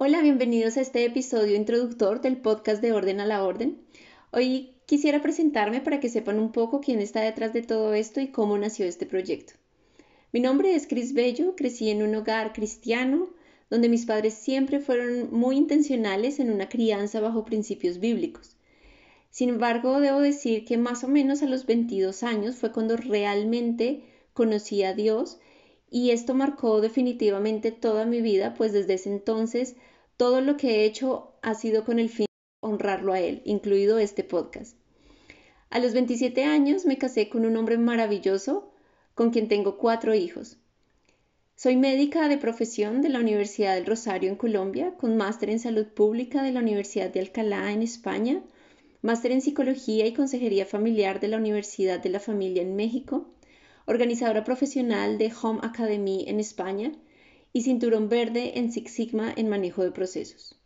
Hola, bienvenidos a este episodio introductor del podcast de Orden a la Orden. Hoy quisiera presentarme para que sepan un poco quién está detrás de todo esto y cómo nació este proyecto. Mi nombre es Cris Bello, crecí en un hogar cristiano donde mis padres siempre fueron muy intencionales en una crianza bajo principios bíblicos. Sin embargo, debo decir que más o menos a los 22 años fue cuando realmente conocí a Dios y esto marcó definitivamente toda mi vida, pues desde ese entonces todo lo que he hecho ha sido con el fin de honrarlo a Él, incluido este podcast. A los 27 años me casé con un hombre maravilloso con quien tengo cuatro hijos. Soy médica de profesión de la Universidad del Rosario en Colombia, con máster en salud pública de la Universidad de Alcalá en España, máster en psicología y consejería familiar de la Universidad de la Familia en México, organizadora profesional de Home Academy en España y cinturón verde en Six Sigma en manejo de procesos.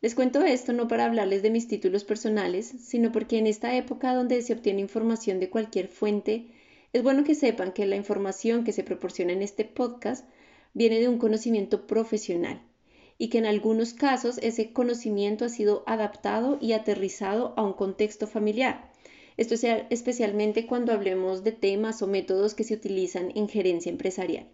Les cuento esto no para hablarles de mis títulos personales, sino porque en esta época donde se obtiene información de cualquier fuente, es bueno que sepan que la información que se proporciona en este podcast viene de un conocimiento profesional y que en algunos casos ese conocimiento ha sido adaptado y aterrizado a un contexto familiar esto es especialmente cuando hablemos de temas o métodos que se utilizan en gerencia empresarial.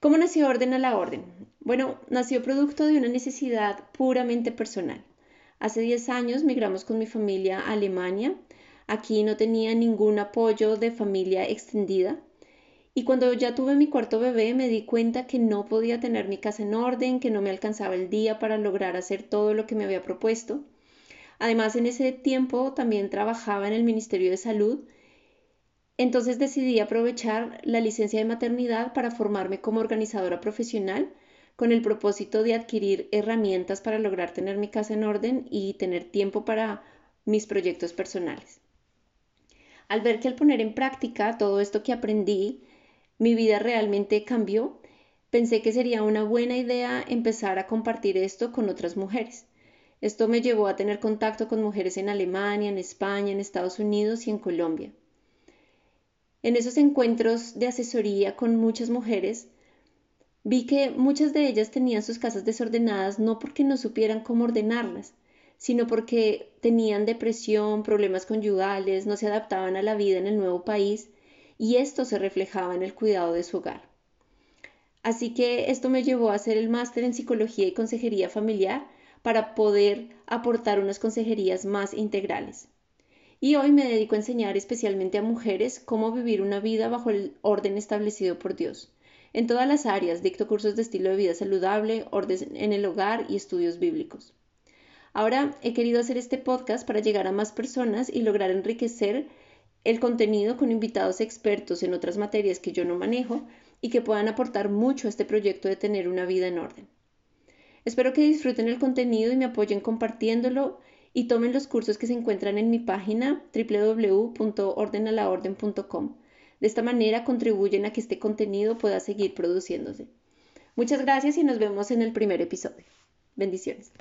¿Cómo nació Orden a la Orden? Bueno, nació producto de una necesidad puramente personal. Hace 10 años migramos con mi familia a Alemania. Aquí no tenía ningún apoyo de familia extendida. Y cuando ya tuve mi cuarto bebé me di cuenta que no podía tener mi casa en orden, que no me alcanzaba el día para lograr hacer todo lo que me había propuesto. Además, en ese tiempo también trabajaba en el Ministerio de Salud. Entonces decidí aprovechar la licencia de maternidad para formarme como organizadora profesional con el propósito de adquirir herramientas para lograr tener mi casa en orden y tener tiempo para mis proyectos personales. Al ver que al poner en práctica todo esto que aprendí, mi vida realmente cambió, pensé que sería una buena idea empezar a compartir esto con otras mujeres. Esto me llevó a tener contacto con mujeres en Alemania, en España, en Estados Unidos y en Colombia. En esos encuentros de asesoría con muchas mujeres, vi que muchas de ellas tenían sus casas desordenadas no porque no supieran cómo ordenarlas, sino porque tenían depresión, problemas conyugales, no se adaptaban a la vida en el nuevo país y esto se reflejaba en el cuidado de su hogar. Así que esto me llevó a hacer el máster en psicología y consejería familiar para poder aportar unas consejerías más integrales. Y hoy me dedico a enseñar especialmente a mujeres cómo vivir una vida bajo el orden establecido por Dios. En todas las áreas dicto cursos de estilo de vida saludable, orden en el hogar y estudios bíblicos. Ahora he querido hacer este podcast para llegar a más personas y lograr enriquecer el contenido con invitados expertos en otras materias que yo no manejo y que puedan aportar mucho a este proyecto de tener una vida en orden. Espero que disfruten el contenido y me apoyen compartiéndolo y tomen los cursos que se encuentran en mi página www.ordenalaorden.com. De esta manera contribuyen a que este contenido pueda seguir produciéndose. Muchas gracias y nos vemos en el primer episodio. Bendiciones.